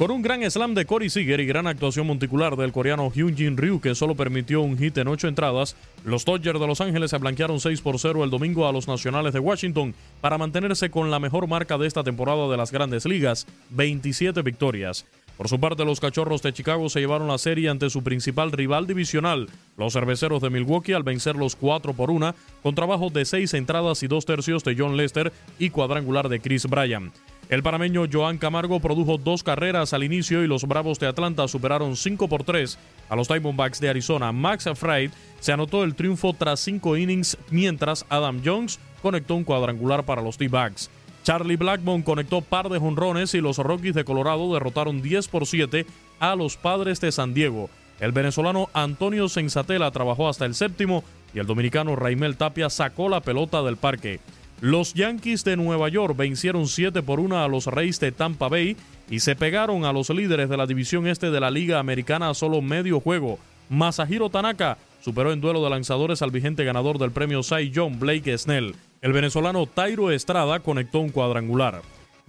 Con un gran slam de Corey Seager y gran actuación monticular del coreano Hyunjin Ryu, que solo permitió un hit en ocho entradas, los Dodgers de Los Ángeles se blanquearon 6 por 0 el domingo a los Nacionales de Washington para mantenerse con la mejor marca de esta temporada de las grandes ligas, 27 victorias. Por su parte, los Cachorros de Chicago se llevaron la serie ante su principal rival divisional, los Cerveceros de Milwaukee, al vencerlos 4 por 1, con trabajo de 6 entradas y 2 tercios de John Lester y cuadrangular de Chris Bryan. El panameño Joan Camargo produjo dos carreras al inicio y los Bravos de Atlanta superaron 5 por 3 a los Diamondbacks de Arizona. Max Fried se anotó el triunfo tras 5 innings, mientras Adam Jones conectó un cuadrangular para los D-Backs. Charlie Blackmon conectó par de jonrones y los Rockies de Colorado derrotaron 10 por 7 a los Padres de San Diego. El venezolano Antonio Sensatela trabajó hasta el séptimo y el dominicano Raimel Tapia sacó la pelota del parque. Los Yankees de Nueva York vencieron 7 por 1 a los Reyes de Tampa Bay y se pegaron a los líderes de la división este de la Liga Americana a solo medio juego. Masahiro Tanaka superó en duelo de lanzadores al vigente ganador del premio Cy Young, Blake Snell. El venezolano Tairo Estrada conectó un cuadrangular.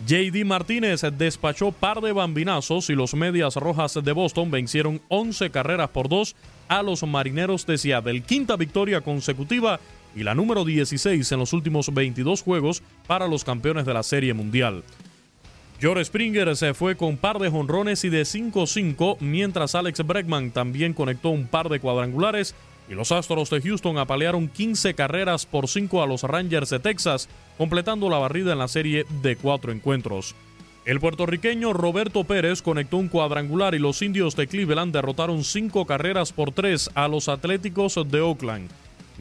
JD Martínez despachó par de bambinazos y los Medias Rojas de Boston vencieron 11 carreras por 2 a los Marineros de Seattle. Quinta victoria consecutiva y la número 16 en los últimos 22 juegos para los campeones de la Serie Mundial. George Springer se fue con par de jonrones y de 5-5, mientras Alex Bregman también conectó un par de cuadrangulares y los Astros de Houston apalearon 15 carreras por 5 a los Rangers de Texas, completando la barrida en la serie de cuatro encuentros. El puertorriqueño Roberto Pérez conectó un cuadrangular y los indios de Cleveland derrotaron 5 carreras por 3 a los Atléticos de Oakland.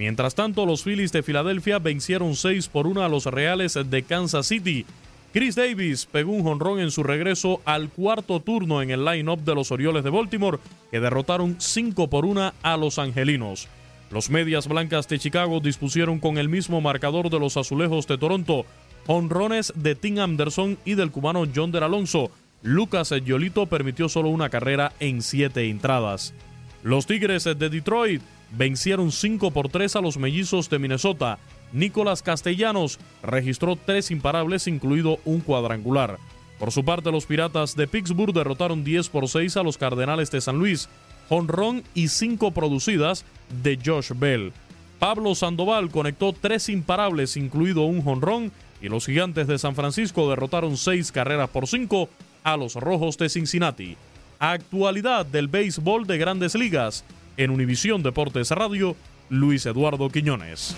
Mientras tanto, los Phillies de Filadelfia vencieron 6 por 1 a los Reales de Kansas City. Chris Davis pegó un jonrón en su regreso al cuarto turno en el line-up de los Orioles de Baltimore, que derrotaron 5 por 1 a los Angelinos. Los Medias Blancas de Chicago dispusieron con el mismo marcador de los Azulejos de Toronto, honrones de Tim Anderson y del cubano John Del Alonso. Lucas Yolito permitió solo una carrera en 7 entradas. Los Tigres de Detroit vencieron 5 por 3 a los Mellizos de Minnesota. Nicolás Castellanos registró tres imparables, incluido un cuadrangular. Por su parte, los Piratas de Pittsburgh derrotaron 10 por 6 a los Cardenales de San Luis. Honrón y 5 producidas de Josh Bell. Pablo Sandoval conectó tres imparables, incluido un jonrón, y los Gigantes de San Francisco derrotaron seis carreras por cinco a los Rojos de Cincinnati. Actualidad del béisbol de grandes ligas. En Univisión Deportes Radio, Luis Eduardo Quiñones.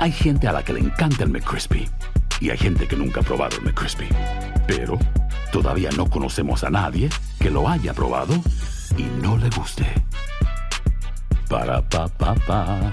Hay gente a la que le encanta el McCrispy y hay gente que nunca ha probado el McCrispy. Pero todavía no conocemos a nadie que lo haya probado y no le guste. Para pa pa pa.